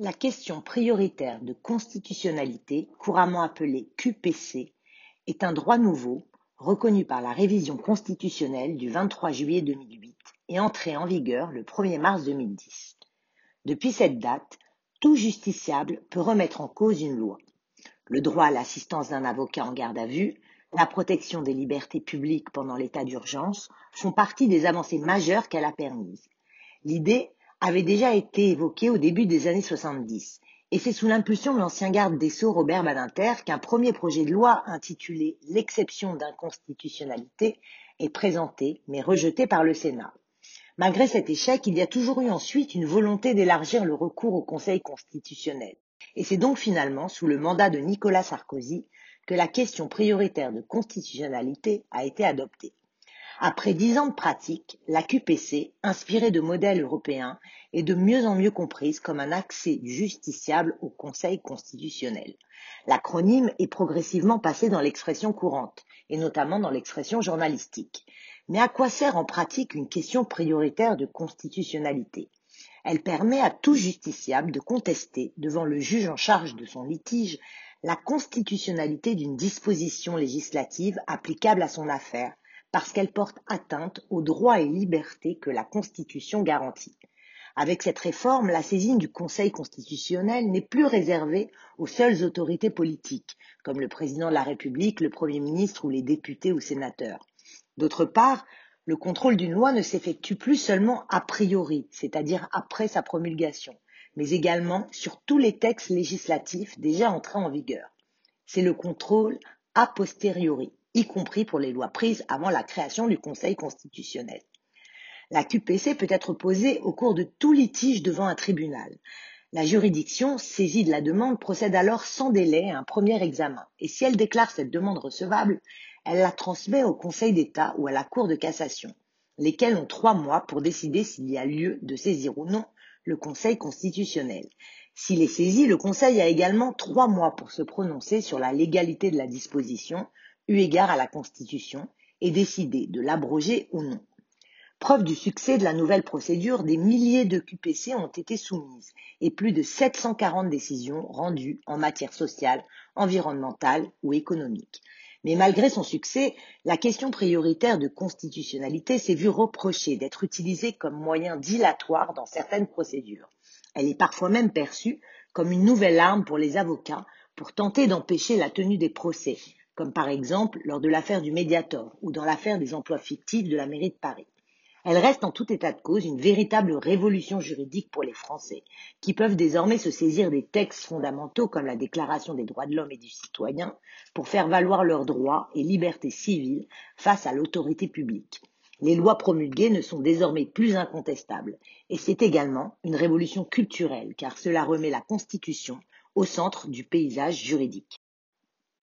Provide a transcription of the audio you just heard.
La question prioritaire de constitutionnalité, couramment appelée QPC, est un droit nouveau reconnu par la révision constitutionnelle du 23 juillet 2008 et entré en vigueur le 1er mars 2010. Depuis cette date, tout justiciable peut remettre en cause une loi. Le droit à l'assistance d'un avocat en garde à vue, la protection des libertés publiques pendant l'état d'urgence font partie des avancées majeures qu'elle a permises. L'idée avait déjà été évoqué au début des années 70. Et c'est sous l'impulsion de l'ancien garde des Sceaux Robert Badinter qu'un premier projet de loi intitulé L'exception d'inconstitutionnalité est présenté, mais rejeté par le Sénat. Malgré cet échec, il y a toujours eu ensuite une volonté d'élargir le recours au Conseil constitutionnel. Et c'est donc finalement sous le mandat de Nicolas Sarkozy que la question prioritaire de constitutionnalité a été adoptée. Après dix ans de pratique, la QPC, inspirée de modèles européens, est de mieux en mieux comprise comme un accès justiciable au Conseil constitutionnel. L'acronyme est progressivement passé dans l'expression courante, et notamment dans l'expression journalistique. Mais à quoi sert en pratique une question prioritaire de constitutionnalité? Elle permet à tout justiciable de contester, devant le juge en charge de son litige, la constitutionnalité d'une disposition législative applicable à son affaire, parce qu'elle porte atteinte aux droits et libertés que la Constitution garantit. Avec cette réforme, la saisine du Conseil constitutionnel n'est plus réservée aux seules autorités politiques, comme le président de la République, le Premier ministre ou les députés ou sénateurs. D'autre part, le contrôle d'une loi ne s'effectue plus seulement a priori, c'est-à-dire après sa promulgation, mais également sur tous les textes législatifs déjà entrés en vigueur. C'est le contrôle a posteriori y compris pour les lois prises avant la création du Conseil constitutionnel. La QPC peut être posée au cours de tout litige devant un tribunal. La juridiction, saisie de la demande, procède alors sans délai à un premier examen, et si elle déclare cette demande recevable, elle la transmet au Conseil d'État ou à la Cour de cassation, lesquels ont trois mois pour décider s'il y a lieu de saisir ou non le Conseil constitutionnel. S'il est saisi, le Conseil a également trois mois pour se prononcer sur la légalité de la disposition, eu égard à la Constitution et décider de l'abroger ou non. Preuve du succès de la nouvelle procédure, des milliers de QPC ont été soumises et plus de 740 décisions rendues en matière sociale, environnementale ou économique. Mais malgré son succès, la question prioritaire de constitutionnalité s'est vue reprocher d'être utilisée comme moyen dilatoire dans certaines procédures. Elle est parfois même perçue comme une nouvelle arme pour les avocats pour tenter d'empêcher la tenue des procès, comme par exemple lors de l'affaire du Mediator ou dans l'affaire des emplois fictifs de la mairie de Paris. Elle reste en tout état de cause une véritable révolution juridique pour les Français, qui peuvent désormais se saisir des textes fondamentaux comme la Déclaration des droits de l'homme et du citoyen pour faire valoir leurs droits et libertés civiles face à l'autorité publique. Les lois promulguées ne sont désormais plus incontestables, et c'est également une révolution culturelle car cela remet la Constitution au centre du paysage juridique.